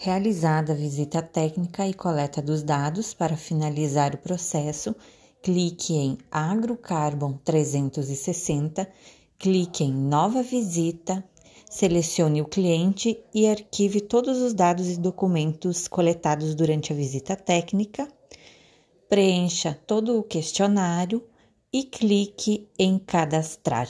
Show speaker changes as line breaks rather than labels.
Realizada a visita técnica e coleta dos dados para finalizar o processo, clique em AgroCarbon 360, clique em Nova Visita, selecione o cliente e arquive todos os dados e documentos coletados durante a visita técnica, preencha todo o questionário e clique em Cadastrar.